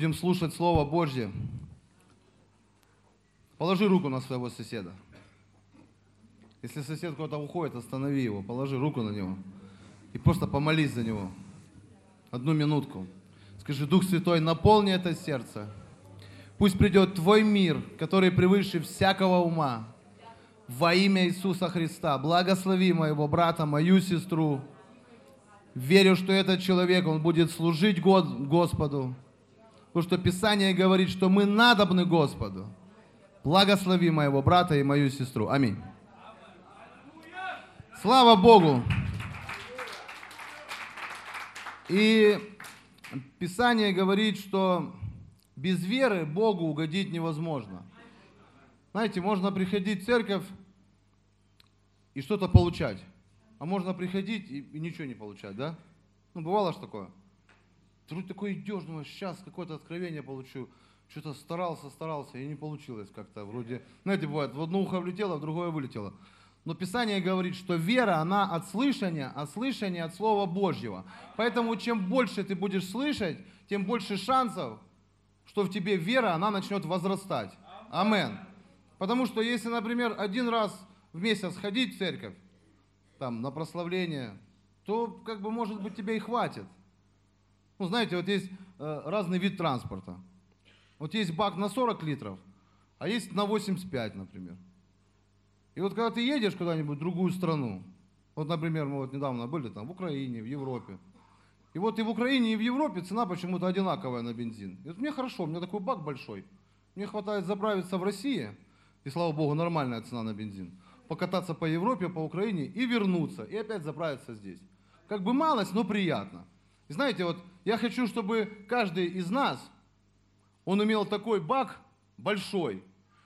будем слушать Слово Божье. Положи руку на своего соседа. Если сосед куда-то уходит, останови его, положи руку на него. И просто помолись за него. Одну минутку. Скажи, Дух Святой, наполни это сердце. Пусть придет Твой мир, который превыше всякого ума. Во имя Иисуса Христа. Благослови моего брата, мою сестру. Верю, что этот человек, он будет служить Господу. Потому что Писание говорит, что мы надобны Господу. Благослови моего брата и мою сестру. Аминь. Слава Богу! И Писание говорит, что без веры Богу угодить невозможно. Знаете, можно приходить в церковь и что-то получать. А можно приходить и, и ничего не получать, да? Ну, бывало же такое. Вроде такой идешь, думаешь, сейчас какое-то откровение получу. Что-то старался, старался, и не получилось как-то. Вроде, знаете, бывает, в одно ухо влетело, в другое вылетело. Но Писание говорит, что вера, она от слышания, а слышание от Слова Божьего. Поэтому чем больше ты будешь слышать, тем больше шансов, что в тебе вера, она начнет возрастать. Амен. Потому что если, например, один раз в месяц ходить в церковь, там, на прославление, то, как бы, может быть, тебе и хватит. Ну, знаете, вот есть э, разный вид транспорта. Вот есть бак на 40 литров, а есть на 85, например. И вот когда ты едешь куда-нибудь в другую страну, вот, например, мы вот недавно были там в Украине, в Европе, и вот и в Украине, и в Европе цена почему-то одинаковая на бензин. И вот мне хорошо, у меня такой бак большой. Мне хватает заправиться в России, и слава богу, нормальная цена на бензин. Покататься по Европе, по Украине и вернуться, и опять заправиться здесь. Как бы малость, но приятно. И знаете, вот я хочу, чтобы каждый из нас, он имел такой бак большой,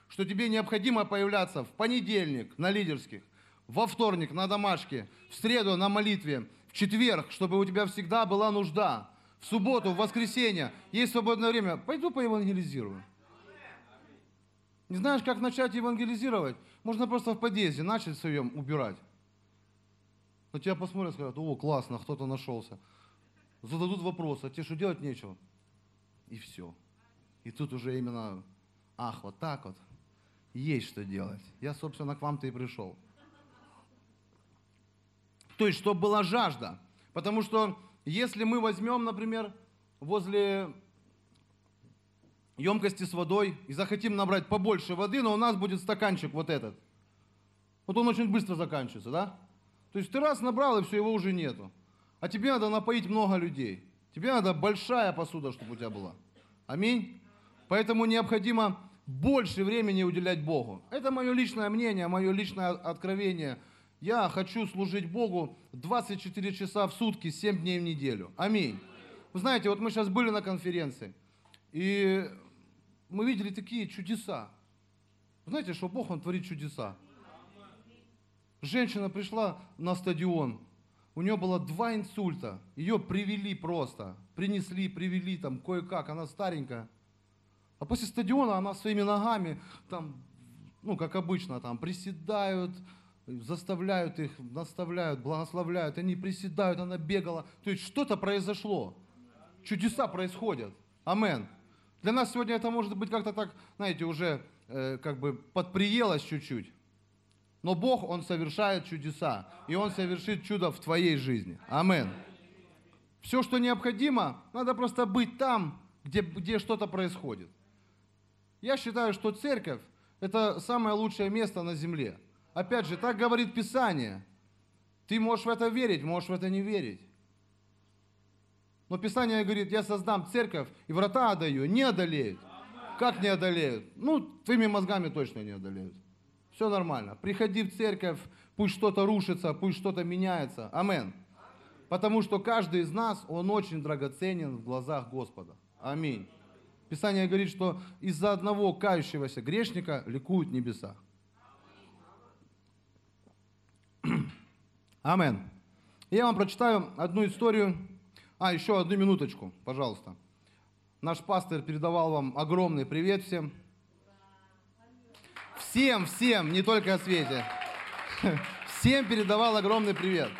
что тебе необходимо появляться в понедельник на лидерских, во вторник на домашке, в среду на молитве, в четверг, чтобы у тебя всегда была нужда, в субботу, в воскресенье, есть свободное время, пойду поевангелизирую. Не знаешь, как начать евангелизировать? Можно просто в подъезде начать своем убирать. На тебя посмотрят, скажут, о, классно, кто-то нашелся. Зададут вопрос, а тебе что делать нечего? И все. И тут уже именно, ах, вот так вот есть что делать. Я, собственно, к вам-то и пришел. То есть, чтобы была жажда. Потому что если мы возьмем, например, возле емкости с водой и захотим набрать побольше воды, но у нас будет стаканчик вот этот. Вот он очень быстро заканчивается, да? То есть ты раз набрал, и все, его уже нету. А тебе надо напоить много людей. Тебе надо большая посуда, чтобы у тебя была. Аминь. Поэтому необходимо больше времени уделять Богу. Это мое личное мнение, мое личное откровение. Я хочу служить Богу 24 часа в сутки, 7 дней в неделю. Аминь. Вы знаете, вот мы сейчас были на конференции, и мы видели такие чудеса. Вы знаете, что Бог, Он творит чудеса. Женщина пришла на стадион, у нее было два инсульта, ее привели просто, принесли, привели там кое-как, она старенькая. А после стадиона она своими ногами, там, ну, как обычно, там, приседают, заставляют их, наставляют, благословляют, они приседают, она бегала. То есть что-то произошло. Чудеса происходят. Амен. Для нас сегодня это может быть как-то так, знаете, уже э, как бы подприелось чуть-чуть. Но Бог, Он совершает чудеса. И Он совершит чудо в твоей жизни. Амен. Все, что необходимо, надо просто быть там, где, где что-то происходит. Я считаю, что церковь – это самое лучшее место на земле. Опять же, так говорит Писание. Ты можешь в это верить, можешь в это не верить. Но Писание говорит, я создам церковь, и врата отдаю, не одолеют. Как не одолеют? Ну, твоими мозгами точно не одолеют. Все нормально. Приходи в церковь, пусть что-то рушится, пусть что-то меняется. Амен. Потому что каждый из нас, он очень драгоценен в глазах Господа. Аминь. Писание говорит, что из-за одного кающегося грешника ликуют небеса. Амен. Я вам прочитаю одну историю. А, еще одну минуточку, пожалуйста. Наш пастор передавал вам огромный привет всем. Всем, всем, не только о свете. Всем передавал огромный привет.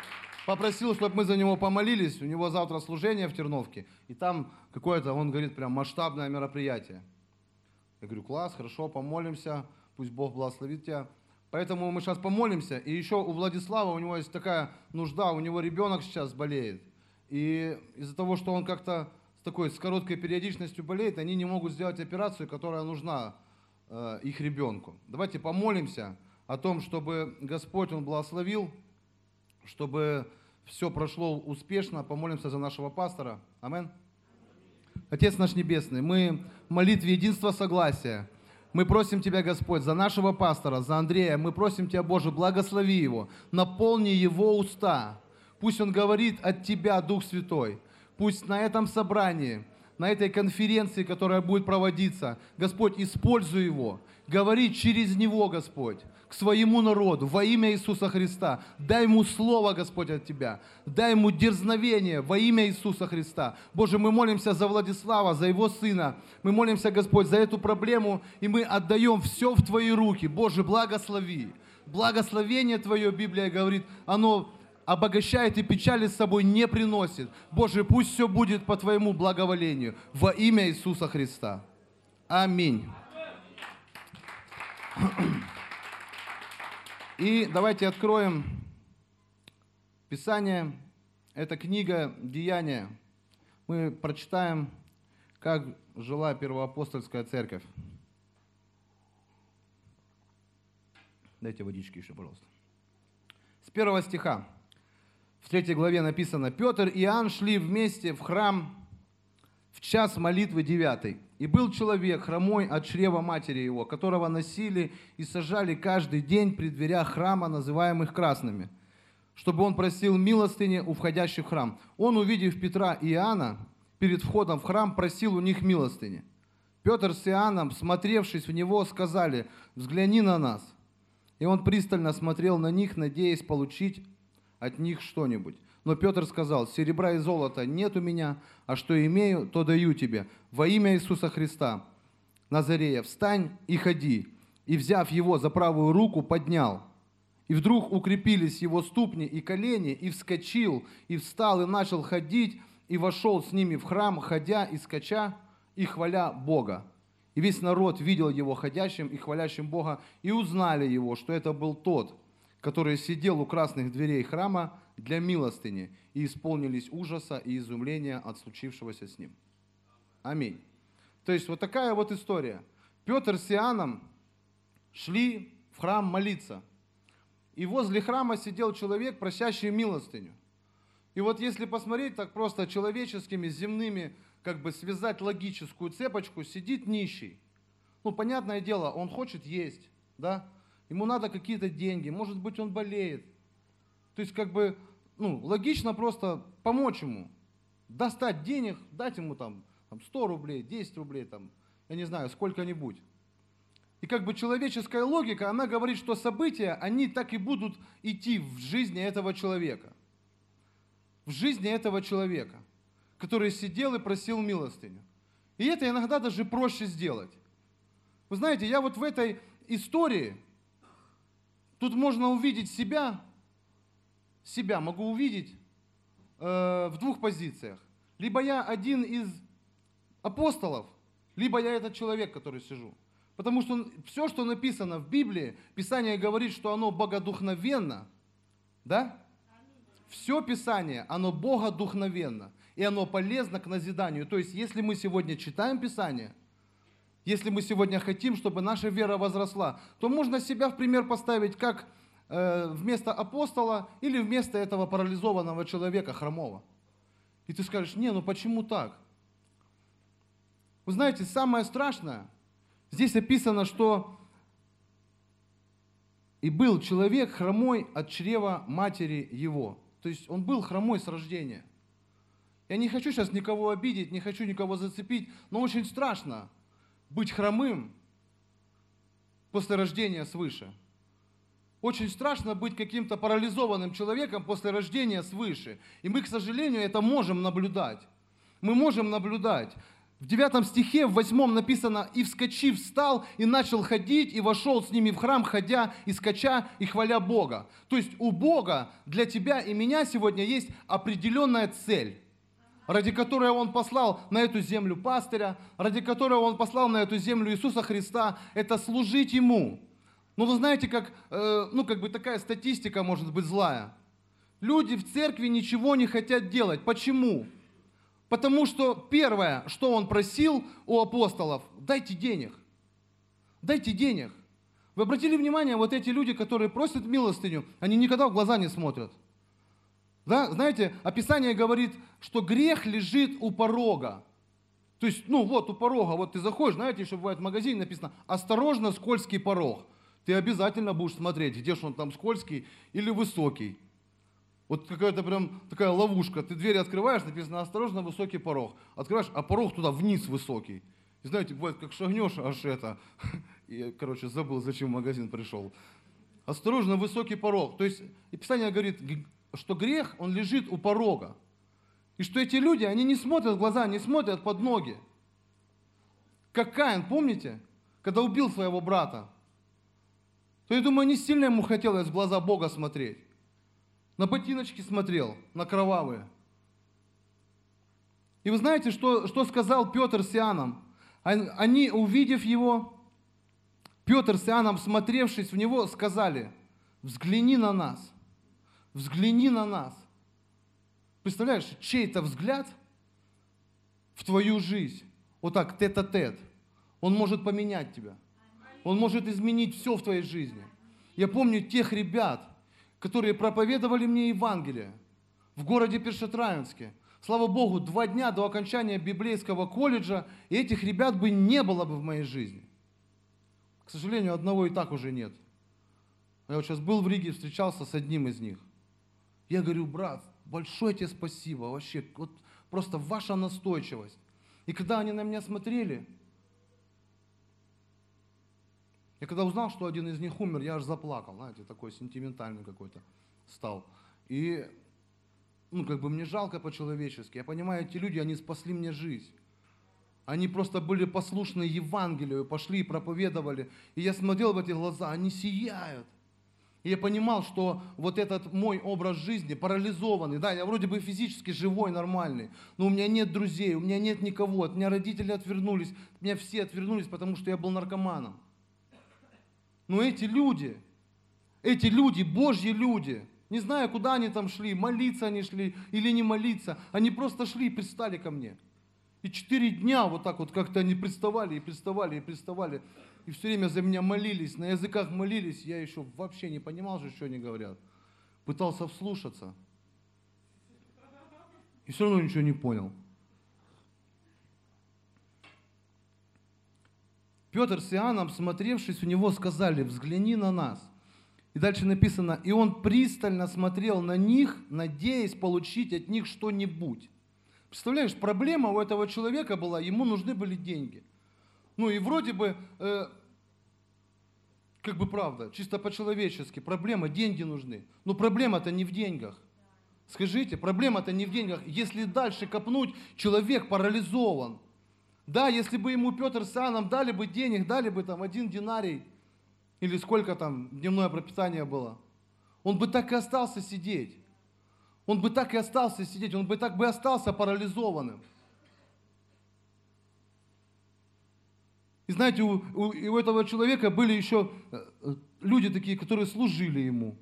попросил, чтобы мы за него помолились. У него завтра служение в Терновке. И там какое-то, он говорит, прям масштабное мероприятие. Я говорю, класс, хорошо, помолимся. Пусть Бог благословит тебя. Поэтому мы сейчас помолимся. И еще у Владислава, у него есть такая нужда, у него ребенок сейчас болеет. И из-за того, что он как-то с такой, с короткой периодичностью болеет, они не могут сделать операцию, которая нужна их ребенку. Давайте помолимся о том, чтобы Господь, Он благословил, чтобы все прошло успешно. Помолимся за нашего пастора. Амин. Отец наш Небесный, мы в молитве единства согласия. Мы просим Тебя, Господь, за нашего пастора, за Андрея. Мы просим Тебя, Боже, благослови его, наполни его уста. Пусть он говорит от Тебя, Дух Святой. Пусть на этом собрании, на этой конференции, которая будет проводиться, Господь, используй его. Говори через него, Господь к своему народу во имя Иисуса Христа. Дай ему слово, Господь, от Тебя. Дай ему дерзновение во имя Иисуса Христа. Боже, мы молимся за Владислава, за его сына. Мы молимся, Господь, за эту проблему, и мы отдаем все в Твои руки. Боже, благослови. Благословение Твое, Библия говорит, оно обогащает и печали с собой не приносит. Боже, пусть все будет по Твоему благоволению во имя Иисуса Христа. Аминь. И давайте откроем Писание. Это книга Деяния. Мы прочитаем, как жила первоапостольская церковь. Дайте водички еще, пожалуйста. С первого стиха. В третьей главе написано, Петр и Иоанн шли вместе в храм в час молитвы девятый. И был человек, хромой от чрева матери его, которого носили и сажали каждый день при дверях храма, называемых красными, чтобы он просил милостыни у входящих в храм. Он, увидев Петра и Иоанна, перед входом в храм просил у них милостыни. Петр с Иоанном, смотревшись в него, сказали, «Взгляни на нас». И он пристально смотрел на них, надеясь получить от них что-нибудь. Но Петр сказал, серебра и золота нет у меня, а что имею, то даю тебе. Во имя Иисуса Христа, Назарея, встань и ходи. И, взяв его за правую руку, поднял. И вдруг укрепились его ступни и колени, и вскочил, и встал, и начал ходить, и вошел с ними в храм, ходя и скача, и хваля Бога. И весь народ видел его ходящим и хвалящим Бога, и узнали его, что это был тот, который сидел у красных дверей храма, для милостыни, и исполнились ужаса и изумления от случившегося с ним. Аминь. То есть вот такая вот история. Петр с Иоанном шли в храм молиться. И возле храма сидел человек, просящий милостыню. И вот если посмотреть так просто человеческими, земными, как бы связать логическую цепочку, сидит нищий. Ну, понятное дело, он хочет есть, да? Ему надо какие-то деньги, может быть, он болеет, то есть, как бы, ну, логично просто помочь ему, достать денег, дать ему там, там 100 рублей, 10 рублей, там, я не знаю, сколько-нибудь. И как бы человеческая логика, она говорит, что события, они так и будут идти в жизни этого человека. В жизни этого человека, который сидел и просил милостыню. И это иногда даже проще сделать. Вы знаете, я вот в этой истории, тут можно увидеть себя, себя могу увидеть э, в двух позициях. Либо я один из апостолов, либо я этот человек, который сижу. Потому что все, что написано в Библии, Писание говорит, что оно богодухновенно. Да? Все Писание, оно богодухновенно. И оно полезно к назиданию. То есть, если мы сегодня читаем Писание, если мы сегодня хотим, чтобы наша вера возросла, то можно себя в пример поставить как Э, вместо апостола или вместо этого парализованного человека, хромого. И ты скажешь, не, ну почему так? Вы знаете, самое страшное, здесь описано, что и был человек хромой от чрева матери его. То есть он был хромой с рождения. Я не хочу сейчас никого обидеть, не хочу никого зацепить, но очень страшно быть хромым после рождения свыше. Очень страшно быть каким-то парализованным человеком после рождения свыше. И мы, к сожалению, это можем наблюдать. Мы можем наблюдать. В девятом стихе, в восьмом написано, «И вскочив, встал, и начал ходить, и вошел с ними в храм, ходя и скача, и хваля Бога». То есть у Бога для тебя и меня сегодня есть определенная цель, ради которой Он послал на эту землю пастыря, ради которой Он послал на эту землю Иисуса Христа, это служить Ему. Но вы знаете, как, э, ну, как бы такая статистика может быть злая. Люди в церкви ничего не хотят делать. Почему? Потому что первое, что он просил у апостолов, дайте денег. Дайте денег. Вы обратили внимание, вот эти люди, которые просят милостыню, они никогда в глаза не смотрят. Знаете, описание говорит, что грех лежит у порога. То есть, ну вот у порога, вот ты заходишь, знаете, еще бывает в магазине написано, осторожно, скользкий порог. Ты обязательно будешь смотреть, где же он там скользкий или высокий. Вот какая-то прям такая ловушка. Ты дверь открываешь, написано осторожно, высокий порог. Открываешь, а порог туда вниз высокий. И знаете, бывает, как шагнешь, аж это. И, короче, забыл, зачем в магазин пришел. Осторожно, высокий порог. То есть, и Писание говорит, что грех, он лежит у порога. И что эти люди, они не смотрят в глаза, не смотрят под ноги. Как Каин, помните? Когда убил своего брата. То я думаю, не сильно ему хотелось в глаза Бога смотреть. На ботиночки смотрел, на кровавые. И вы знаете, что, что сказал Петр с Иоанном? Они, увидев его, Петр с Иоанном, смотревшись в него, сказали, взгляни на нас, взгляни на нас. Представляешь, чей-то взгляд в твою жизнь, вот так, тет-а-тет, он может поменять тебя. Он может изменить все в твоей жизни. Я помню тех ребят, которые проповедовали мне Евангелие в городе Першетраинске. Слава Богу, два дня до окончания библейского колледжа, и этих ребят бы не было бы в моей жизни. К сожалению, одного и так уже нет. Я вот сейчас был в Риге, встречался с одним из них. Я говорю, брат, большое тебе спасибо, вообще, вот просто ваша настойчивость. И когда они на меня смотрели, я когда узнал, что один из них умер, я аж заплакал, знаете, такой сентиментальный какой-то стал. И, ну, как бы мне жалко по-человечески. Я понимаю, эти люди, они спасли мне жизнь. Они просто были послушны Евангелию, пошли и проповедовали. И я смотрел в эти глаза, они сияют. И я понимал, что вот этот мой образ жизни парализованный, да, я вроде бы физически живой, нормальный, но у меня нет друзей, у меня нет никого, от меня родители отвернулись, от меня все отвернулись, потому что я был наркоманом. Но эти люди, эти люди, Божьи люди, не знаю, куда они там шли, молиться они шли или не молиться, они просто шли и пристали ко мне. И четыре дня вот так вот как-то они приставали и приставали и приставали. И все время за меня молились, на языках молились. Я еще вообще не понимал, что они говорят. Пытался вслушаться. И все равно ничего не понял. Петр с Иоанном, смотревшись у него, сказали, взгляни на нас. И дальше написано, и он пристально смотрел на них, надеясь получить от них что-нибудь. Представляешь, проблема у этого человека была, ему нужны были деньги. Ну и вроде бы, э, как бы правда, чисто по-человечески, проблема, деньги нужны. Но проблема-то не в деньгах. Скажите, проблема-то не в деньгах. Если дальше копнуть, человек парализован. Да, если бы ему Петр с Иоанном дали бы денег, дали бы там один динарий, или сколько там дневное пропитание было, он бы так и остался сидеть. Он бы так и остался сидеть, он бы так бы остался парализованным. И знаете, у, у, у этого человека были еще э, люди такие, которые служили ему.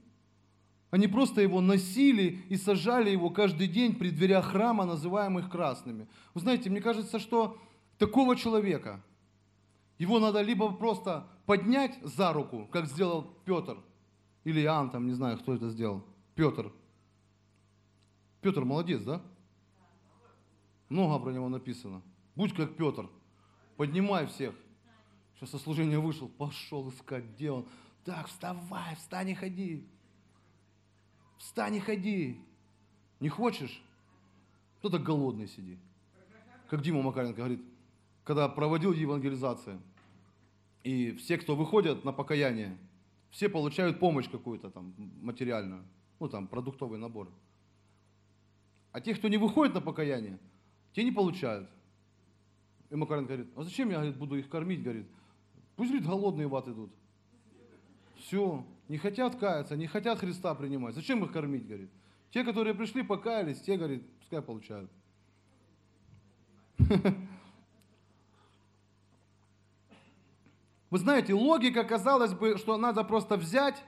Они просто его носили и сажали его каждый день при дверях храма, называемых красными. Вы знаете, мне кажется, что такого человека, его надо либо просто поднять за руку, как сделал Петр, или Иоанн, там, не знаю, кто это сделал, Петр. Петр молодец, да? Много про него написано. Будь как Петр, поднимай всех. Сейчас со служения вышел, пошел искать, где он. Так, вставай, встань и ходи. Встань и ходи. Не хочешь? Кто-то голодный сиди. Как Дима Макаренко говорит, когда проводил евангелизацию, и все, кто выходят на покаяние, все получают помощь какую-то там материальную, ну там продуктовый набор. А те, кто не выходит на покаяние, те не получают. И Макаренко говорит, а зачем я говорит, буду их кормить? Говорит, пусть говорит, голодные в ад идут. Все, не хотят каяться, не хотят Христа принимать. Зачем их кормить, говорит? Те, которые пришли, покаялись, те, говорит, пускай получают. Вы знаете, логика, казалось бы, что надо просто взять,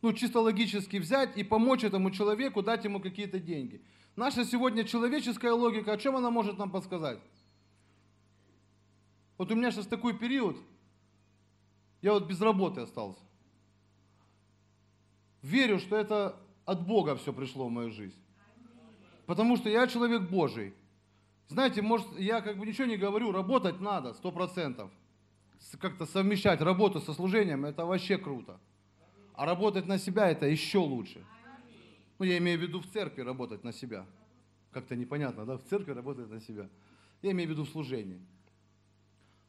ну, чисто логически взять и помочь этому человеку, дать ему какие-то деньги. Наша сегодня человеческая логика, о чем она может нам подсказать? Вот у меня сейчас такой период, я вот без работы остался. Верю, что это от Бога все пришло в мою жизнь. Потому что я человек Божий. Знаете, может, я как бы ничего не говорю, работать надо, сто процентов. Как-то совмещать работу со служением, это вообще круто. А работать на себя, это еще лучше. Ну, я имею в виду в церкви работать на себя. Как-то непонятно, да? В церкви работать на себя. Я имею в виду в служении.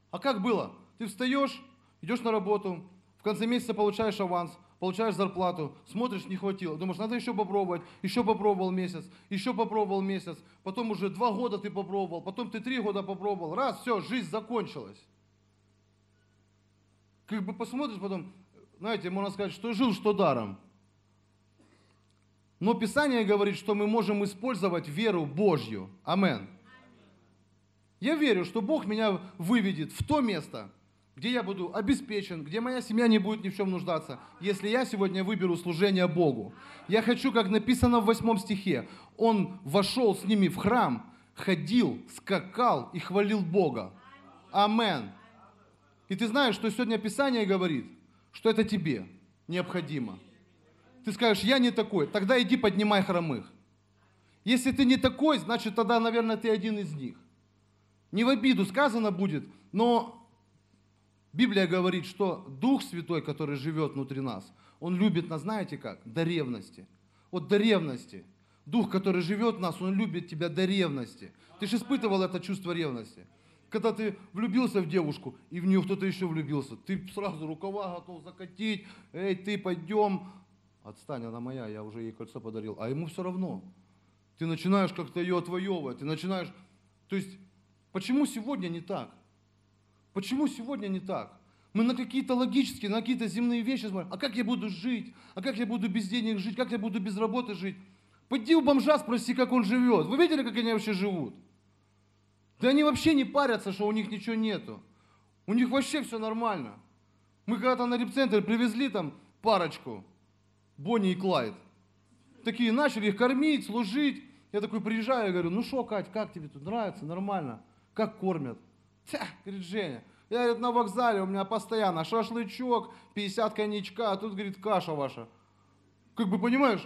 А как было? Ты встаешь, идешь на работу, в конце месяца получаешь аванс, получаешь зарплату, смотришь, не хватило. Думаешь, надо еще попробовать, еще попробовал месяц, еще попробовал месяц, потом уже два года ты попробовал, потом ты три года попробовал, раз, все, жизнь закончилась. Как бы посмотришь потом, знаете, можно сказать, что жил, что даром. Но Писание говорит, что мы можем использовать веру Божью. Амен. Я верю, что Бог меня выведет в то место, где я буду обеспечен, где моя семья не будет ни в чем нуждаться, если я сегодня выберу служение Богу. Я хочу, как написано в восьмом стихе, он вошел с ними в храм, ходил, скакал и хвалил Бога. Амен. И ты знаешь, что сегодня Писание говорит, что это тебе необходимо. Ты скажешь, я не такой, тогда иди поднимай хромых. Если ты не такой, значит тогда, наверное, ты один из них. Не в обиду сказано будет, но Библия говорит, что Дух Святой, который живет внутри нас, Он любит нас, знаете как? До ревности. Вот до ревности. Дух, который живет в нас, Он любит тебя до ревности. Ты же испытывал это чувство ревности. Когда ты влюбился в девушку, и в нее кто-то еще влюбился, ты сразу рукава готов закатить, эй, ты пойдем, отстань, она моя, я уже ей кольцо подарил, а ему все равно. Ты начинаешь как-то ее отвоевывать, ты начинаешь, то есть Почему сегодня не так? Почему сегодня не так? Мы на какие-то логические, на какие-то земные вещи смотрим. А как я буду жить? А как я буду без денег жить? Как я буду без работы жить? Пойди у бомжа спроси, как он живет. Вы видели, как они вообще живут? Да они вообще не парятся, что у них ничего нету. У них вообще все нормально. Мы когда-то на репцентр привезли там парочку, Бонни и Клайд. Такие начали их кормить, служить. Я такой приезжаю, я говорю, ну что, Кать, как тебе тут нравится? Нормально. Как кормят? Тя, говорит, Женя, я говорит, на вокзале у меня постоянно шашлычок, 50 коньячка, а тут, говорит, каша ваша. Как бы, понимаешь,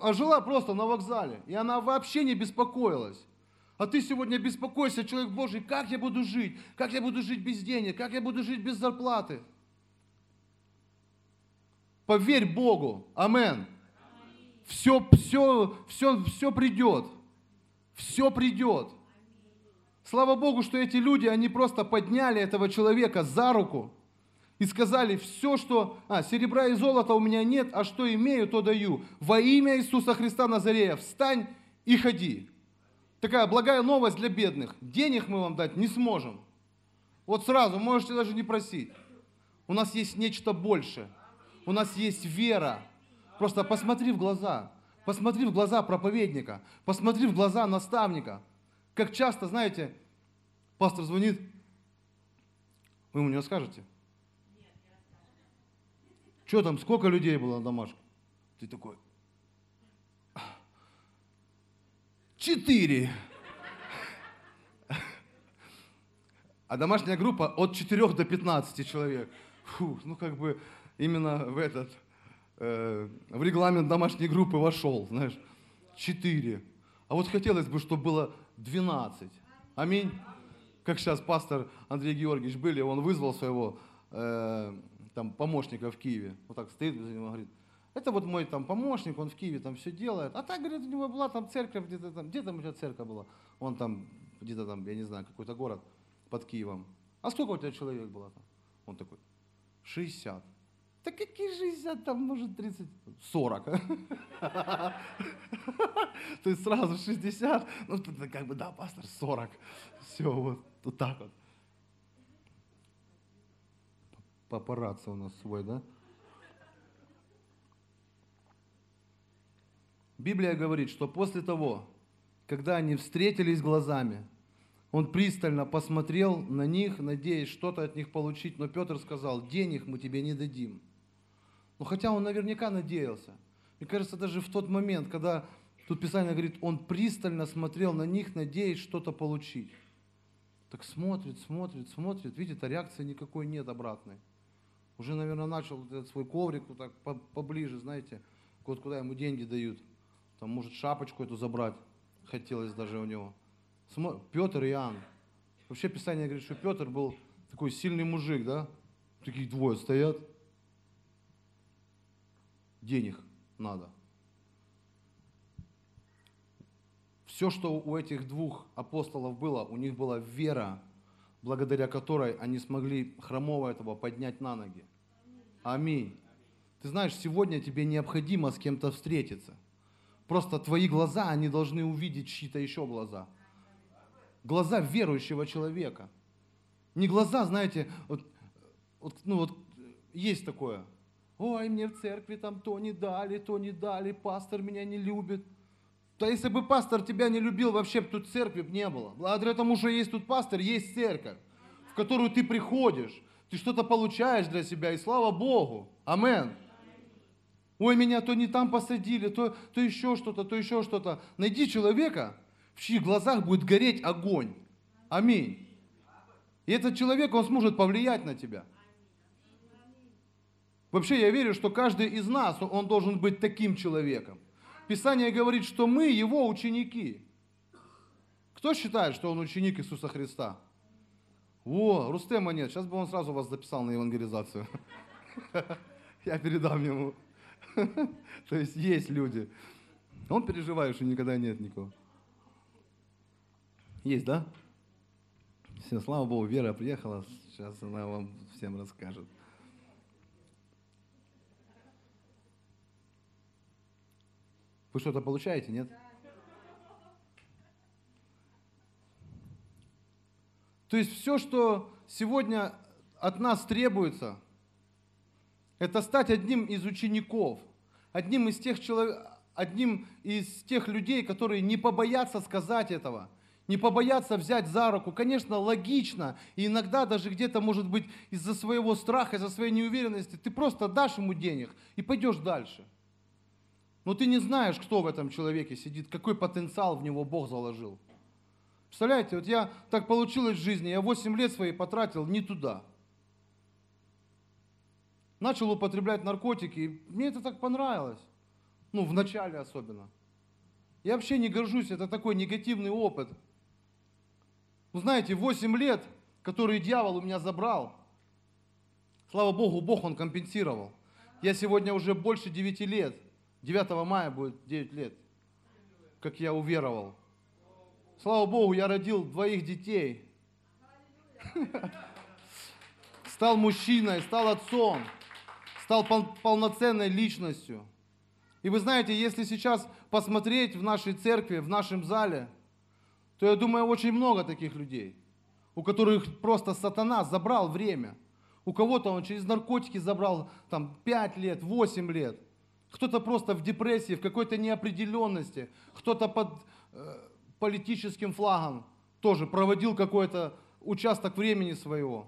а жила просто на вокзале, и она вообще не беспокоилась. А ты сегодня беспокойся, человек Божий, как я буду жить? Как я буду жить без денег? Как я буду жить без зарплаты? Поверь Богу. Амен. Все, все, все, все придет. Все придет. Слава Богу, что эти люди, они просто подняли этого человека за руку и сказали, все, что... А, серебра и золота у меня нет, а что имею, то даю. Во имя Иисуса Христа Назарея встань и ходи. Такая благая новость для бедных. Денег мы вам дать не сможем. Вот сразу, можете даже не просить. У нас есть нечто большее. У нас есть вера. Просто посмотри в глаза. Посмотри в глаза проповедника. Посмотри в глаза наставника. Как часто, знаете, пастор звонит, вы ему не расскажете? Что там, сколько людей было на домашке? Ты такой, четыре. А домашняя группа от 4 до 15 человек. Фу, ну как бы именно в этот, э, в регламент домашней группы вошел, знаешь, 4. А вот хотелось бы, чтобы было 12. Аминь. Как сейчас пастор Андрей Георгиевич были, он вызвал своего э, там, помощника в Киеве. Вот так стоит за него, говорит, это вот мой там помощник, он в Киеве там все делает. А так, говорит, у него была там церковь где-то там, где там у тебя церковь была? Он там, где-то там, я не знаю, какой-то город под Киевом. А сколько у тебя человек было там? Он такой, 60. Да какие 60, там может 30, 40. То есть сразу 60, ну как бы да, пастор, 40. Все, вот так вот. Папарацци у нас свой, да? Библия говорит, что после того, когда они встретились глазами, он пристально посмотрел на них, надеясь что-то от них получить, но Петр сказал, денег мы тебе не дадим. Ну хотя он наверняка надеялся. Мне кажется, даже в тот момент, когда тут Писание говорит, он пристально смотрел на них, надеясь что-то получить. Так смотрит, смотрит, смотрит, видит, а реакции никакой нет обратной. Уже, наверное, начал этот свой коврик вот так поближе, знаете, вот куда ему деньги дают. Там, может, шапочку эту забрать хотелось даже у него. Петр и Иоанн. Вообще Писание говорит, что Петр был такой сильный мужик, да? Такие двое стоят. Денег надо. Все, что у этих двух апостолов было, у них была вера, благодаря которой они смогли хромого этого поднять на ноги. Аминь. Ты знаешь, сегодня тебе необходимо с кем-то встретиться. Просто твои глаза, они должны увидеть чьи-то еще глаза – глаза верующего человека. Не глаза, знаете, вот, вот, ну вот есть такое. Ой, мне в церкви там то не дали, то не дали, пастор меня не любит. Да если бы пастор тебя не любил, вообще бы тут церкви бы не было. Благодаря тому, что есть тут пастор, есть церковь, в которую ты приходишь, ты что-то получаешь для себя, и слава Богу. Амен. Ой, меня то не там посадили, то, то еще что-то, то еще что-то. Найди человека, в чьих глазах будет гореть огонь. Аминь. И этот человек, он сможет повлиять на тебя. Вообще я верю, что каждый из нас, он должен быть таким человеком. Писание говорит, что мы его ученики. Кто считает, что он ученик Иисуса Христа? О, Рустема нет, сейчас бы он сразу вас записал на евангелизацию. Я передам ему. То есть есть люди. Он переживает, что никогда нет никого. Есть, да? Все, слава Богу, Вера приехала, сейчас она вам всем расскажет. Вы что-то получаете, нет? То есть все, что сегодня от нас требуется, это стать одним из учеников, одним из тех, человек, одним из тех людей, которые не побоятся сказать этого – не побояться взять за руку. Конечно, логично, и иногда даже где-то, может быть, из-за своего страха, из-за своей неуверенности, ты просто дашь ему денег и пойдешь дальше. Но ты не знаешь, кто в этом человеке сидит, какой потенциал в него Бог заложил. Представляете, вот я так получилось в жизни, я 8 лет свои потратил не туда. Начал употреблять наркотики, и мне это так понравилось. Ну, в начале особенно. Я вообще не горжусь, это такой негативный опыт. Вы знаете, 8 лет, которые дьявол у меня забрал, слава Богу, Бог он компенсировал. Я сегодня уже больше 9 лет, 9 мая будет 9 лет, как я уверовал. Слава Богу, я родил двоих детей. Стал мужчиной, стал отцом, стал полноценной личностью. И вы знаете, если сейчас посмотреть в нашей церкви, в нашем зале – то я думаю, очень много таких людей, у которых просто сатана забрал время. У кого-то он через наркотики забрал там 5 лет, 8 лет. Кто-то просто в депрессии, в какой-то неопределенности. Кто-то под э, политическим флагом тоже проводил какой-то участок времени своего.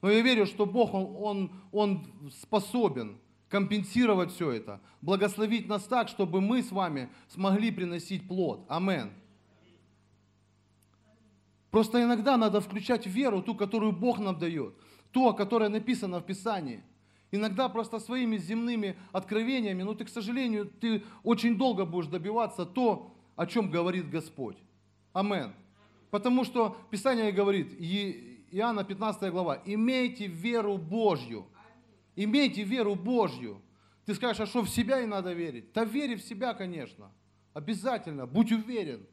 Но я верю, что Бог, Он, он, он способен компенсировать все это, благословить нас так, чтобы мы с вами смогли приносить плод. Аминь. Просто иногда надо включать веру, ту, которую Бог нам дает, ту, которая написана в Писании. Иногда просто своими земными откровениями, но ты, к сожалению, ты очень долго будешь добиваться то, о чем говорит Господь. Амен. Потому что Писание говорит, Иоанна 15 глава, имейте веру Божью. Имейте веру Божью. Ты скажешь, а что в себя и надо верить? Да вери в себя, конечно. Обязательно. Будь уверен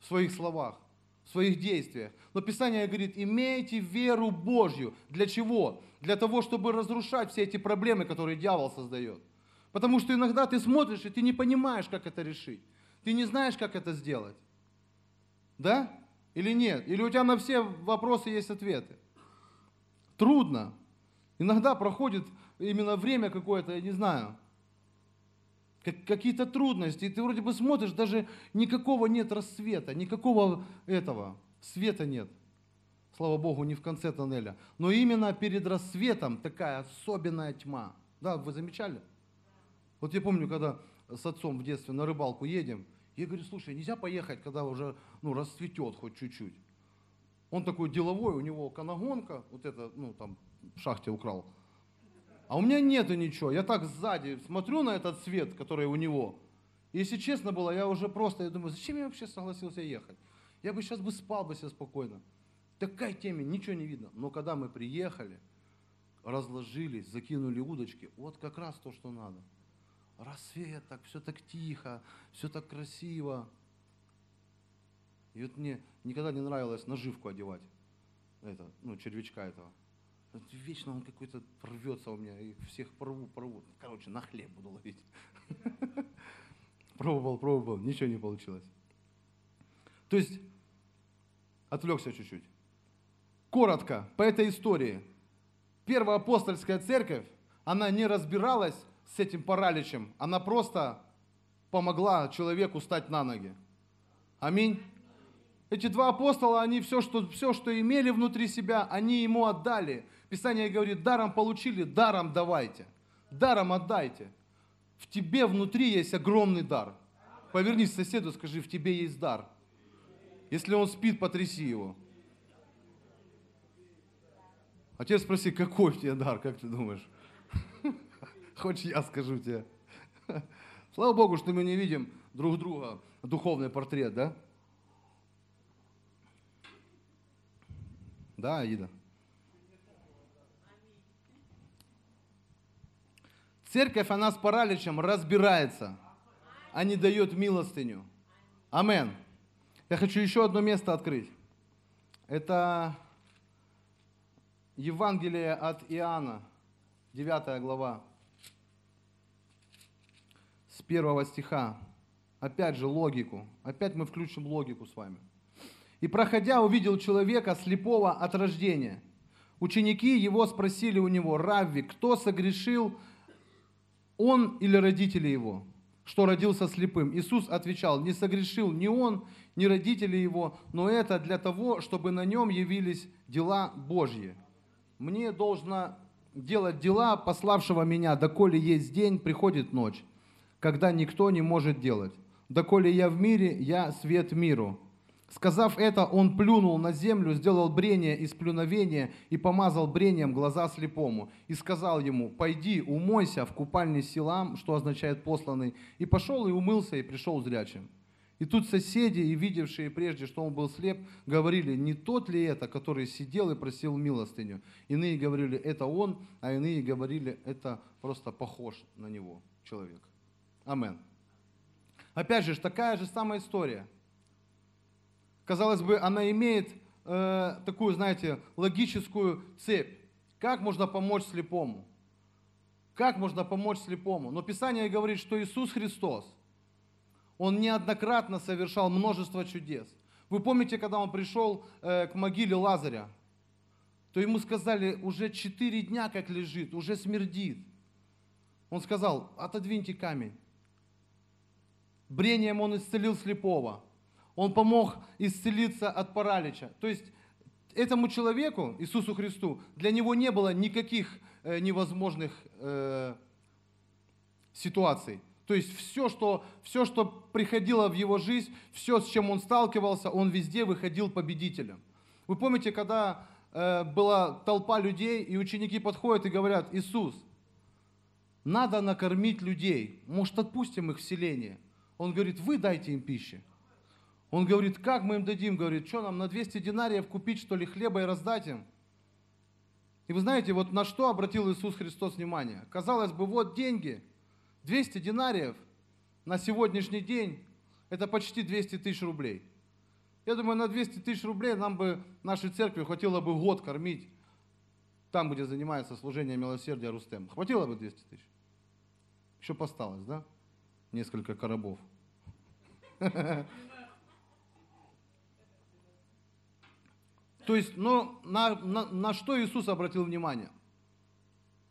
в своих словах своих действиях. Но Писание говорит, имейте веру Божью. Для чего? Для того, чтобы разрушать все эти проблемы, которые дьявол создает. Потому что иногда ты смотришь, и ты не понимаешь, как это решить. Ты не знаешь, как это сделать. Да? Или нет? Или у тебя на все вопросы есть ответы? Трудно. Иногда проходит именно время какое-то, я не знаю, как, какие-то трудности, и ты вроде бы смотришь, даже никакого нет рассвета, никакого этого, света нет. Слава Богу, не в конце тоннеля. Но именно перед рассветом такая особенная тьма. Да, вы замечали? Вот я помню, когда с отцом в детстве на рыбалку едем, я говорю, слушай, нельзя поехать, когда уже ну, расцветет хоть чуть-чуть. Он такой деловой, у него канагонка, вот это, ну, там, в шахте украл. А у меня нету ничего. Я так сзади смотрю на этот свет, который у него. Если честно было, я уже просто, я думаю, зачем я вообще согласился ехать? Я бы сейчас бы спал бы себе спокойно. Такая теме, ничего не видно. Но когда мы приехали, разложились, закинули удочки, вот как раз то, что надо. Рассвет, так, все так тихо, все так красиво. И вот мне никогда не нравилось наживку одевать, это, ну, червячка этого. Вечно он какой-то рвется у меня, и всех порву, порву. Короче, на хлеб буду ловить. Пробовал, пробовал, ничего не получилось. То есть, отвлекся чуть-чуть. Коротко, по этой истории. Первая апостольская церковь, она не разбиралась с этим параличем, она просто помогла человеку стать на ноги. Аминь. Эти два апостола, они все что, все, что имели внутри себя, они ему отдали. Писание говорит, даром получили, даром давайте. Даром отдайте. В тебе внутри есть огромный дар. Повернись к соседу, скажи, в тебе есть дар. Если он спит, потряси его. А теперь спроси, какой у тебя дар, как ты думаешь? Хочешь, я скажу тебе. Слава Богу, что мы не видим друг друга духовный портрет, да? Да, Аида? Церковь, она с параличем разбирается, а не дает милостыню. Амен. Я хочу еще одно место открыть. Это Евангелие от Иоанна, 9 глава, с первого стиха. Опять же логику. Опять мы включим логику с вами. «И проходя, увидел человека слепого от рождения. Ученики его спросили у него, «Равви, кто согрешил, он или родители его, что родился слепым. Иисус отвечал, не согрешил ни он, ни родители его, но это для того, чтобы на нем явились дела Божьи. Мне должно делать дела пославшего меня, доколе есть день, приходит ночь, когда никто не может делать. Доколе я в мире, я свет миру. Сказав это, он плюнул на землю, сделал брение из плюновения и помазал брением глаза слепому. И сказал ему, пойди, умойся в купальне Силам, что означает посланный. И пошел и умылся, и пришел зрячим. И тут соседи, и видевшие прежде, что он был слеп, говорили, не тот ли это, который сидел и просил милостыню. Иные говорили, это он, а иные говорили, это просто похож на него человек. Амен. Опять же, такая же самая история – казалось бы, она имеет э, такую, знаете, логическую цепь. Как можно помочь слепому? Как можно помочь слепому? Но Писание говорит, что Иисус Христос, Он неоднократно совершал множество чудес. Вы помните, когда Он пришел э, к могиле Лазаря, то ему сказали, уже четыре дня как лежит, уже смердит. Он сказал, отодвиньте камень. Брением он исцелил слепого. Он помог исцелиться от паралича. То есть этому человеку, Иисусу Христу, для него не было никаких э, невозможных э, ситуаций. То есть все что, все, что приходило в его жизнь, все, с чем он сталкивался, он везде выходил победителем. Вы помните, когда э, была толпа людей, и ученики подходят и говорят, Иисус, надо накормить людей, может отпустим их в селение. Он говорит, вы дайте им пищи. Он говорит, как мы им дадим? Говорит, что нам на 200 динариев купить, что ли, хлеба и раздать им? И вы знаете, вот на что обратил Иисус Христос внимание? Казалось бы, вот деньги, 200 динариев на сегодняшний день, это почти 200 тысяч рублей. Я думаю, на 200 тысяч рублей нам бы, нашей церкви, хватило бы год кормить там, где занимается служение милосердия Рустем. Хватило бы 200 тысяч? Еще посталось, да? Несколько коробов. То есть, но на, на, на что Иисус обратил внимание?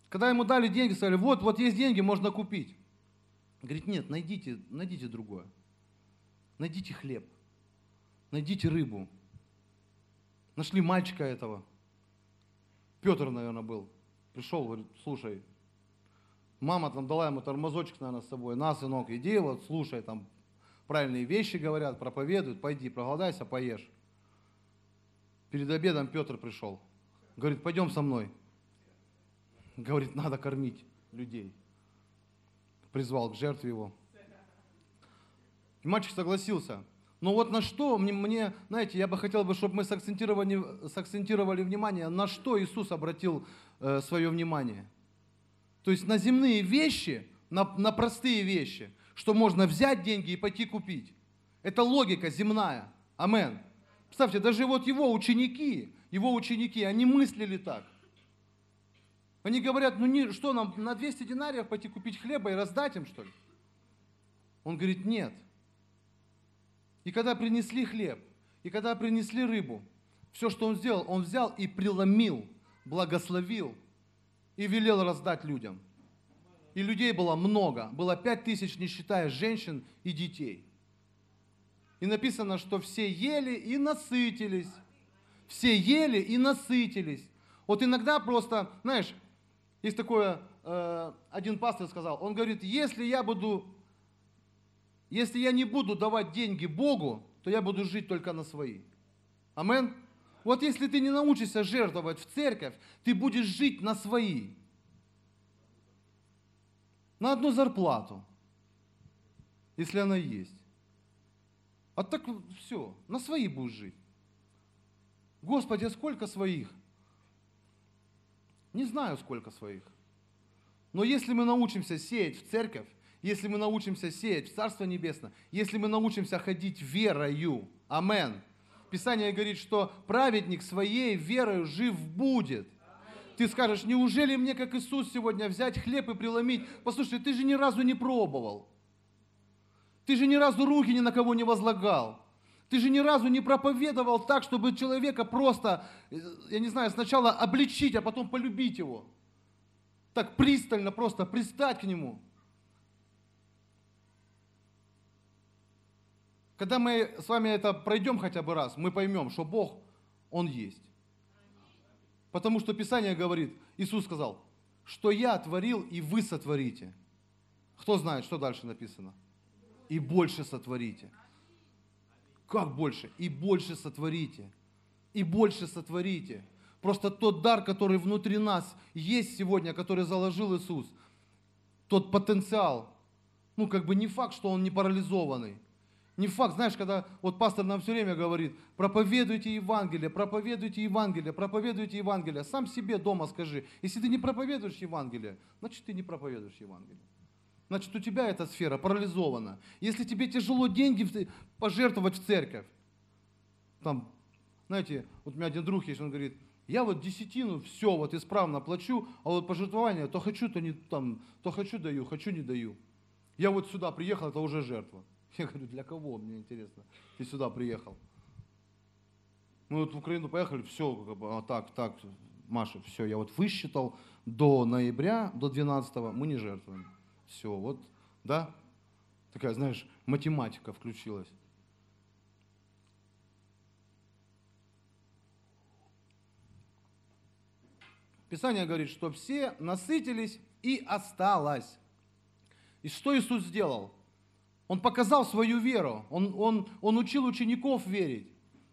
Когда ему дали деньги, сказали, вот, вот есть деньги, можно купить. Говорит, нет, найдите, найдите другое. Найдите хлеб, найдите рыбу. Нашли мальчика этого. Петр, наверное, был. Пришел, говорит, слушай, мама там дала ему тормозочек, наверное, с собой. На, сынок, иди, вот, слушай, там правильные вещи говорят, проповедуют, пойди, проголодайся, поешь. Перед обедом Петр пришел. Говорит, пойдем со мной. Говорит, надо кормить людей. Призвал к жертве его. И мальчик согласился. Но вот на что мне, мне, знаете, я бы хотел, бы, чтобы мы сакцентировали, сакцентировали внимание, на что Иисус обратил э, свое внимание. То есть на земные вещи, на, на простые вещи, что можно взять деньги и пойти купить. Это логика земная. Амен. Представьте, даже вот его ученики, его ученики, они мыслили так. Они говорят, ну не, что нам на 200 динариев пойти купить хлеба и раздать им, что ли? Он говорит, нет – и когда принесли хлеб, и когда принесли рыбу, все, что он сделал, он взял и преломил, благословил и велел раздать людям. И людей было много, было пять тысяч, не считая женщин и детей. И написано, что все ели и насытились. Все ели и насытились. Вот иногда просто, знаешь, есть такое, э, один пастор сказал, он говорит, если я буду если я не буду давать деньги Богу, то я буду жить только на свои. Амен? Вот если ты не научишься жертвовать в церковь, ты будешь жить на свои. На одну зарплату, если она есть. А так все, на свои будешь жить. Господи, а сколько своих? Не знаю, сколько своих. Но если мы научимся сеять в церковь, если мы научимся сеять в Царство Небесное, если мы научимся ходить верою. Амен. Писание говорит, что праведник своей верою жив будет. Ты скажешь, неужели мне, как Иисус, сегодня взять хлеб и преломить? Послушай, ты же ни разу не пробовал. Ты же ни разу руки ни на кого не возлагал. Ты же ни разу не проповедовал так, чтобы человека просто, э, я не знаю, сначала обличить, а потом полюбить его. Так пристально просто пристать к нему. Когда мы с вами это пройдем хотя бы раз, мы поймем, что Бог, Он есть. Потому что Писание говорит, Иисус сказал, что я творил и вы сотворите. Кто знает, что дальше написано? И больше сотворите. Как больше? И больше сотворите. И больше сотворите. Просто тот дар, который внутри нас есть сегодня, который заложил Иисус, тот потенциал, ну как бы не факт, что он не парализованный, не факт, знаешь, когда вот пастор нам все время говорит, проповедуйте Евангелие, проповедуйте Евангелие, проповедуйте Евангелие. Сам себе дома скажи, если ты не проповедуешь Евангелие, значит ты не проповедуешь Евангелие. Значит, у тебя эта сфера парализована. Если тебе тяжело деньги пожертвовать в церковь, там, знаете, вот у меня один друг есть, он говорит, я вот десятину, все, вот исправно плачу, а вот пожертвование, то хочу, то не там, то хочу даю, хочу не даю. Я вот сюда приехал, это уже жертва. Я говорю, для кого, мне интересно, ты сюда приехал? Мы вот в Украину поехали, все, как бы, а так, так, Маша, все, я вот высчитал, до ноября, до 12 мы не жертвуем. Все, вот, да? Такая, знаешь, математика включилась. Писание говорит, что все насытились и осталось. И что Иисус сделал? Он показал свою веру. Он, он, он учил учеников верить.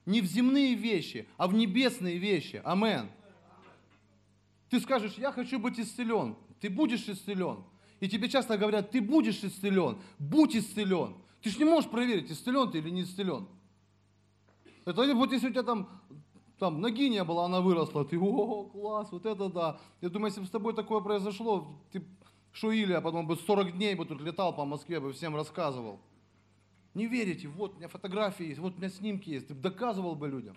Не в земные вещи, а в небесные вещи. Амен. Ты скажешь, я хочу быть исцелен. Ты будешь исцелен. И тебе часто говорят, ты будешь исцелен. Будь исцелен. Ты же не можешь проверить, исцелен ты или не исцелен. Это вот если у тебя там, там ноги не было, она выросла, ты, о, класс, вот это да. Я думаю, если бы с тобой такое произошло, ты Илья потом бы 40 дней бы тут летал по Москве, бы всем рассказывал. Не верите, вот у меня фотографии есть, вот у меня снимки есть, ты доказывал бы людям.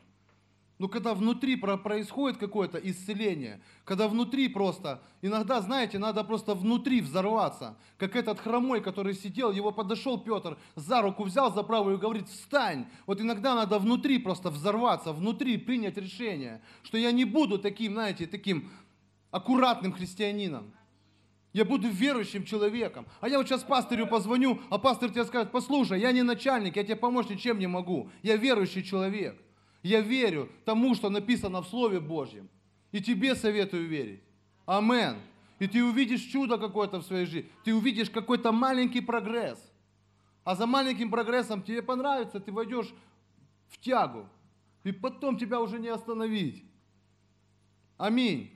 Но когда внутри происходит какое-то исцеление, когда внутри просто, иногда, знаете, надо просто внутри взорваться, как этот хромой, который сидел, его подошел Петр, за руку взял за правую и говорит, встань. Вот иногда надо внутри просто взорваться, внутри принять решение, что я не буду таким, знаете, таким аккуратным христианином. Я буду верующим человеком. А я вот сейчас пастырю позвоню, а пастор тебе скажет, послушай, я не начальник, я тебе помочь ничем не могу. Я верующий человек. Я верю тому, что написано в Слове Божьем. И тебе советую верить. Амен. И ты увидишь чудо какое-то в своей жизни. Ты увидишь какой-то маленький прогресс. А за маленьким прогрессом тебе понравится, ты войдешь в тягу. И потом тебя уже не остановить. Аминь.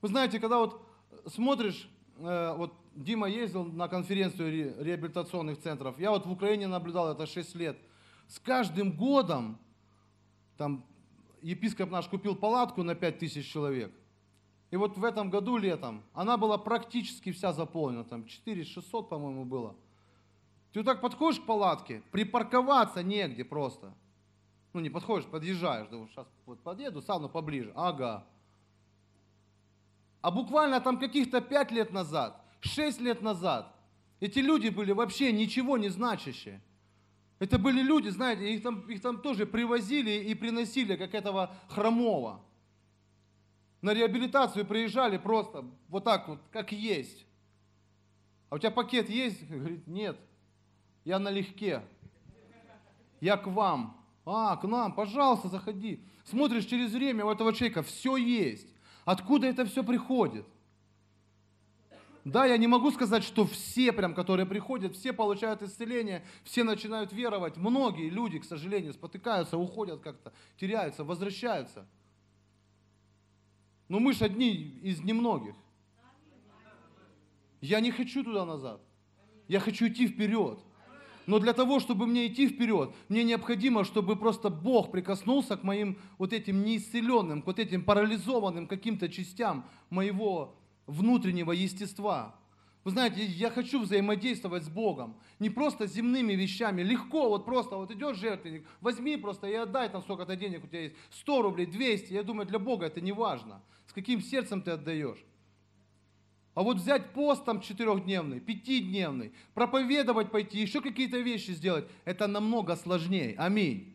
Вы знаете, когда вот смотришь, э, вот Дима ездил на конференцию реабилитационных центров, я вот в Украине наблюдал это 6 лет. С каждым годом, там, епископ наш купил палатку на 5 тысяч человек. И вот в этом году летом она была практически вся заполнена, там 4600, по-моему, было. Ты вот так подходишь к палатке, припарковаться негде просто. Ну, не подходишь, подъезжаешь, думаю, сейчас вот подъеду, сауну поближе. Ага. А буквально там каких-то пять лет назад, шесть лет назад, эти люди были вообще ничего не значащие. Это были люди, знаете, их там, их там тоже привозили и приносили, как этого хромого. На реабилитацию приезжали просто вот так вот, как есть. А у тебя пакет есть? Говорит, нет, я налегке. Я к вам. А, к нам, пожалуйста, заходи. Смотришь через время у этого человека все есть. Откуда это все приходит? Да, я не могу сказать, что все, прям, которые приходят, все получают исцеление, все начинают веровать. Многие люди, к сожалению, спотыкаются, уходят как-то, теряются, возвращаются. Но мы же одни из немногих. Я не хочу туда назад. Я хочу идти вперед. Но для того, чтобы мне идти вперед, мне необходимо, чтобы просто Бог прикоснулся к моим вот этим неисцеленным, к вот этим парализованным каким-то частям моего внутреннего естества. Вы знаете, я хочу взаимодействовать с Богом. Не просто земными вещами. Легко, вот просто вот идет жертвенник, возьми просто и отдай там сколько-то денег у тебя есть. 100 рублей, 200. Я думаю, для Бога это не важно. С каким сердцем ты отдаешь. А вот взять пост там четырехдневный, пятидневный, проповедовать пойти, еще какие-то вещи сделать, это намного сложнее. Аминь.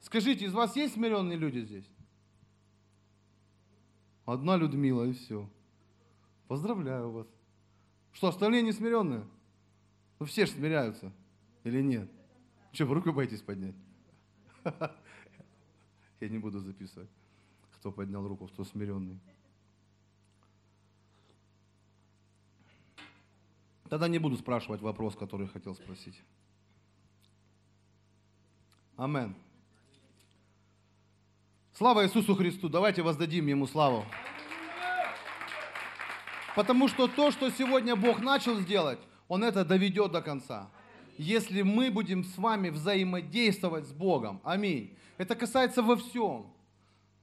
Скажите, из вас есть смиренные люди здесь? Одна Людмила и все. Поздравляю вас. Что, остальные не смиренные? Ну все же смиряются. Или нет? Что, вы руку боитесь поднять? Я не буду записывать, кто поднял руку, кто смиренный. Тогда не буду спрашивать вопрос, который хотел спросить. Амен. Слава Иисусу Христу. Давайте воздадим Ему славу. Потому что то, что сегодня Бог начал сделать, Он это доведет до конца. Если мы будем с вами взаимодействовать с Богом. Аминь. Это касается во всем.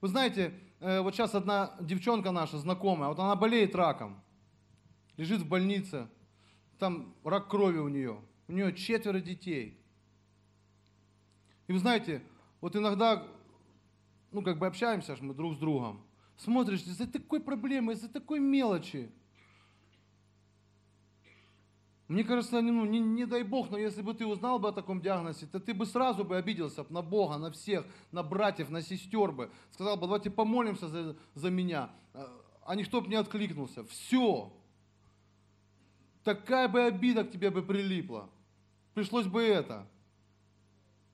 Вы знаете, э, вот сейчас одна девчонка наша, знакомая, вот она болеет раком, лежит в больнице, там рак крови у нее, у нее четверо детей. И вы знаете, вот иногда, ну как бы общаемся мы друг с другом, смотришь, из-за такой проблемы, из-за такой мелочи. Мне кажется, ну, не, не дай Бог, но если бы ты узнал бы о таком диагнозе, то ты бы сразу бы обиделся на Бога, на всех, на братьев, на сестер бы. Сказал бы, давайте помолимся за, за меня. А никто бы не откликнулся. Все такая бы обида к тебе бы прилипла. Пришлось бы это.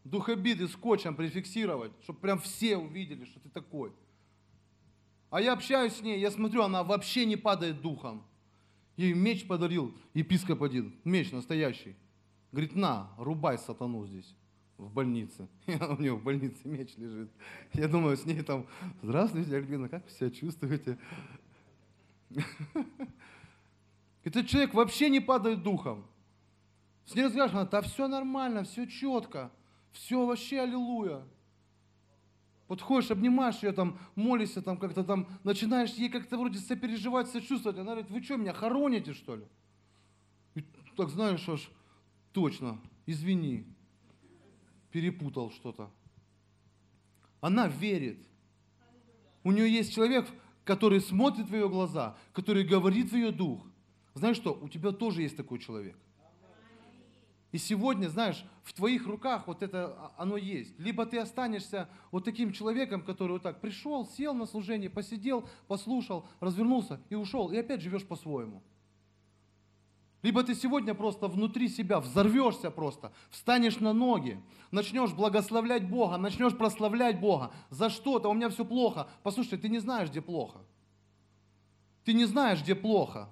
Дух обиды скотчем прификсировать, чтобы прям все увидели, что ты такой. А я общаюсь с ней, я смотрю, она вообще не падает духом. Ей меч подарил епископ один, меч настоящий. Говорит, на, рубай сатану здесь, в больнице. У нее в больнице меч лежит. Я думаю, с ней там, здравствуйте, Альбина, как вы себя чувствуете? Этот человек вообще не падает духом. С ней разговариваешь, да все нормально, все четко, все вообще аллилуйя. Подходишь, обнимаешь ее, там, молишься, там, как-то там, начинаешь ей как-то вроде сопереживать, сочувствовать. Она говорит, вы что, меня хороните, что ли? И так знаешь, аж точно, извини, перепутал что-то. Она верит. У нее есть человек, который смотрит в ее глаза, который говорит в ее дух. Знаешь что, у тебя тоже есть такой человек. И сегодня, знаешь, в твоих руках вот это а, оно есть. Либо ты останешься вот таким человеком, который вот так пришел, сел на служение, посидел, послушал, развернулся и ушел, и опять живешь по-своему. Либо ты сегодня просто внутри себя взорвешься просто, встанешь на ноги, начнешь благословлять Бога, начнешь прославлять Бога за что-то, у меня все плохо. Послушай, ты не знаешь, где плохо. Ты не знаешь, где плохо.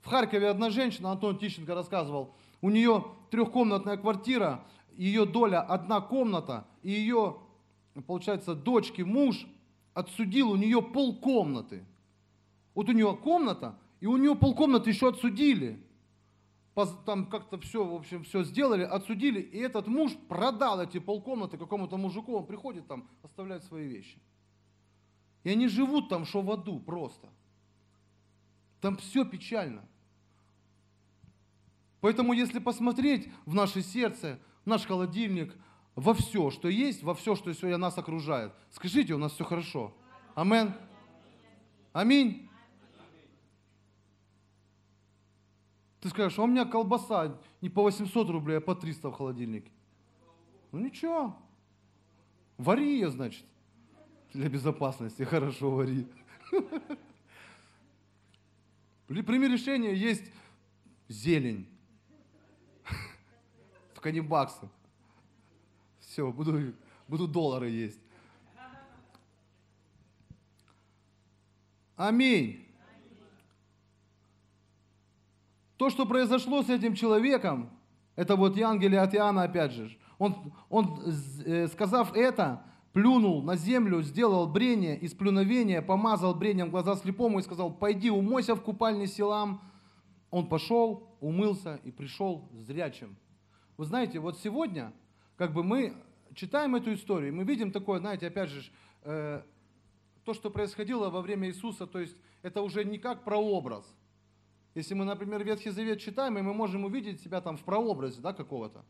В Харькове одна женщина, Антон Тищенко рассказывал, у нее трехкомнатная квартира, ее доля одна комната, и ее, получается, дочки муж отсудил у нее полкомнаты. Вот у нее комната, и у нее полкомнаты еще отсудили там как-то все, в общем, все сделали, отсудили, и этот муж продал эти полкомнаты какому-то мужику, он приходит там, оставляет свои вещи. И они живут там, что в аду просто. Там все печально. Поэтому, если посмотреть в наше сердце, в наш холодильник, во все, что есть, во все, что сегодня нас окружает, скажите, у нас все хорошо. Амен. Аминь. Ты скажешь, а у меня колбаса не по 800 рублей, а по 300 в холодильнике. Ну ничего, вари ее, значит, для безопасности, хорошо вари. При решения есть зелень в канибаксы. Все, буду, буду доллары есть. Аминь. То, что произошло с этим человеком, это вот Евангелие от Иоанна опять же. Он, он э, сказав это, плюнул на землю, сделал брение из плюновения, помазал брением глаза слепому и сказал, пойди умойся в купальне селам. Он пошел, умылся и пришел зрячим. Вы знаете, вот сегодня, как бы мы читаем эту историю, мы видим такое, знаете, опять же, э, то, что происходило во время Иисуса, то есть это уже не как прообраз – если мы, например, Ветхий Завет читаем, и мы можем увидеть себя там в прообразе да, какого-то,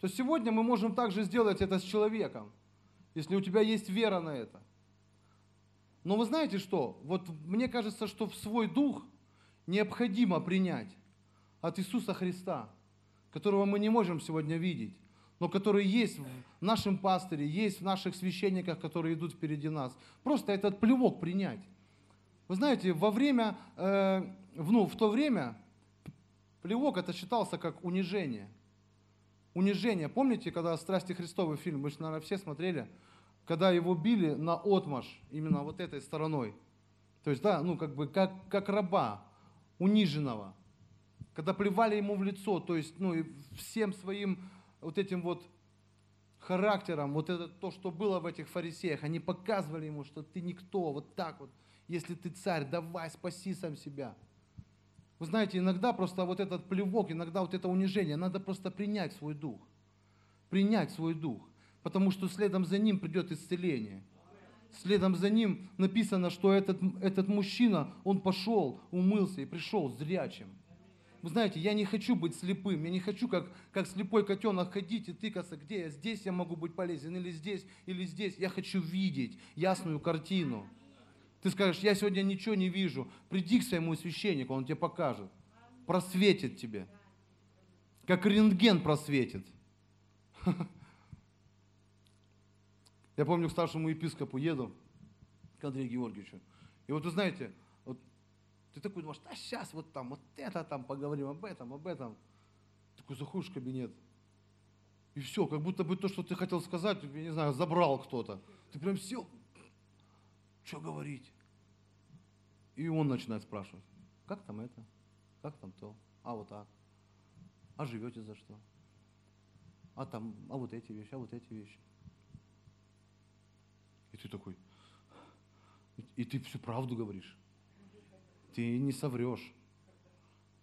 то сегодня мы можем также сделать это с человеком, если у тебя есть вера на это. Но вы знаете что? Вот мне кажется, что в свой дух необходимо принять от Иисуса Христа, которого мы не можем сегодня видеть, но который есть в нашем пастыре, есть в наших священниках, которые идут впереди нас. Просто этот плевок принять. Вы знаете, во время э, ну, в то время плевок это считался как унижение. Унижение. Помните, когда «Страсти Христовы» фильм, вы же, наверное, все смотрели, когда его били на отмаш именно вот этой стороной. То есть, да, ну, как бы, как, как раба, униженного. Когда плевали ему в лицо, то есть, ну, и всем своим вот этим вот характером, вот это то, что было в этих фарисеях, они показывали ему, что ты никто, вот так вот. Если ты царь, давай, спаси сам себя. Вы знаете, иногда просто вот этот плевок, иногда вот это унижение, надо просто принять свой дух. Принять свой дух. Потому что следом за ним придет исцеление. Следом за ним написано, что этот, этот мужчина, он пошел, умылся и пришел зрячим. Вы знаете, я не хочу быть слепым, я не хочу как, как слепой котенок ходить и тыкаться, где я, здесь я могу быть полезен, или здесь, или здесь. Я хочу видеть ясную картину. Ты скажешь, я сегодня ничего не вижу. Приди к своему священнику, он тебе покажет. Просветит тебе. Как рентген просветит. Я помню, к старшему епископу еду, к Андрею Георгиевичу. И вот вы знаете, ты такой думаешь, а сейчас вот там, вот это там поговорим, об этом, об этом. Такой заходишь в кабинет. И все, как будто бы то, что ты хотел сказать, я не знаю, забрал кто-то. Ты прям сел, что говорить? И он начинает спрашивать, как там это, как там то, а вот так, а живете за что, а там, а вот эти вещи, а вот эти вещи. И ты такой, и ты всю правду говоришь. Ты не соврешь.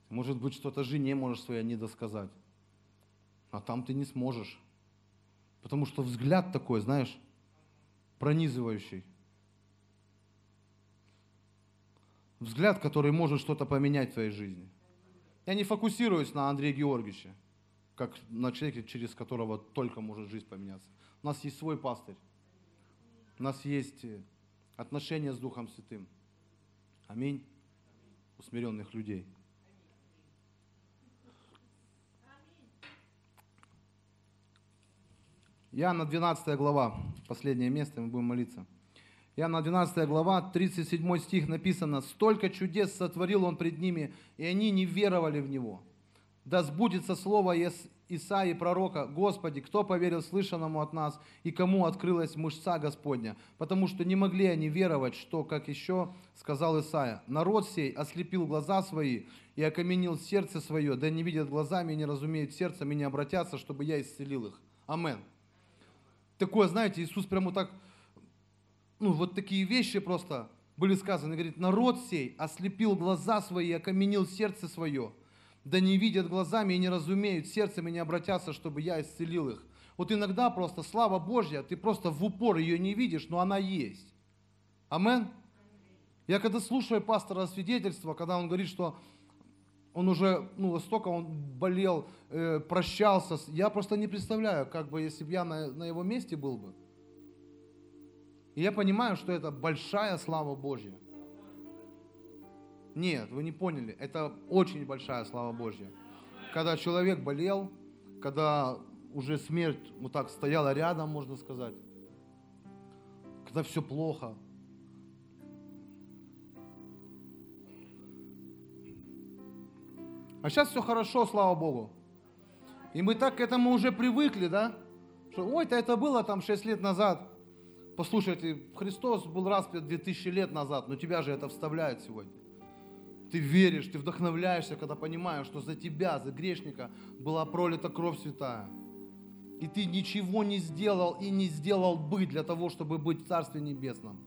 Может быть, что-то жене можешь своей не досказать. А там ты не сможешь. Потому что взгляд такой, знаешь, пронизывающий. взгляд, который может что-то поменять в твоей жизни. Я не фокусируюсь на Андрея Георгиевича, как на человеке, через которого только может жизнь поменяться. У нас есть свой пастырь. У нас есть отношения с Духом Святым. Аминь усмиренных людей. Иоанна 12 глава, последнее место, мы будем молиться. Иоанна 12 глава, 37 стих написано, «Столько чудес сотворил он пред ними, и они не веровали в него. Да сбудется слово Исаии пророка, Господи, кто поверил слышанному от нас, и кому открылась мышца Господня? Потому что не могли они веровать, что, как еще сказал Исаия, народ сей ослепил глаза свои и окаменил сердце свое, да не видят глазами и не разумеют сердцем и не обратятся, чтобы я исцелил их. Амен. Такое, знаете, Иисус прямо так, ну вот такие вещи просто были сказаны. Говорит, народ сей ослепил глаза свои и окаменил сердце свое – да не видят глазами и не разумеют, сердцем и не обратятся, чтобы я исцелил их. Вот иногда просто слава Божья, ты просто в упор ее не видишь, но она есть. Амен. Я когда слушаю пастора свидетельства, когда он говорит, что он уже, ну, столько он болел, э, прощался, я просто не представляю, как бы, если бы я на, на его месте был бы. И я понимаю, что это большая слава Божья. Нет, вы не поняли. Это очень большая слава Божья. Когда человек болел, когда уже смерть вот так стояла рядом, можно сказать. Когда все плохо. А сейчас все хорошо, слава Богу. И мы так к этому уже привыкли, да? Что, ой-то это было там 6 лет назад. Послушайте, Христос был распят 2000 лет назад, но тебя же это вставляет сегодня. Ты веришь, ты вдохновляешься, когда понимаешь, что за тебя, за грешника была пролита кровь святая. И ты ничего не сделал и не сделал бы для того, чтобы быть в Царстве Небесном.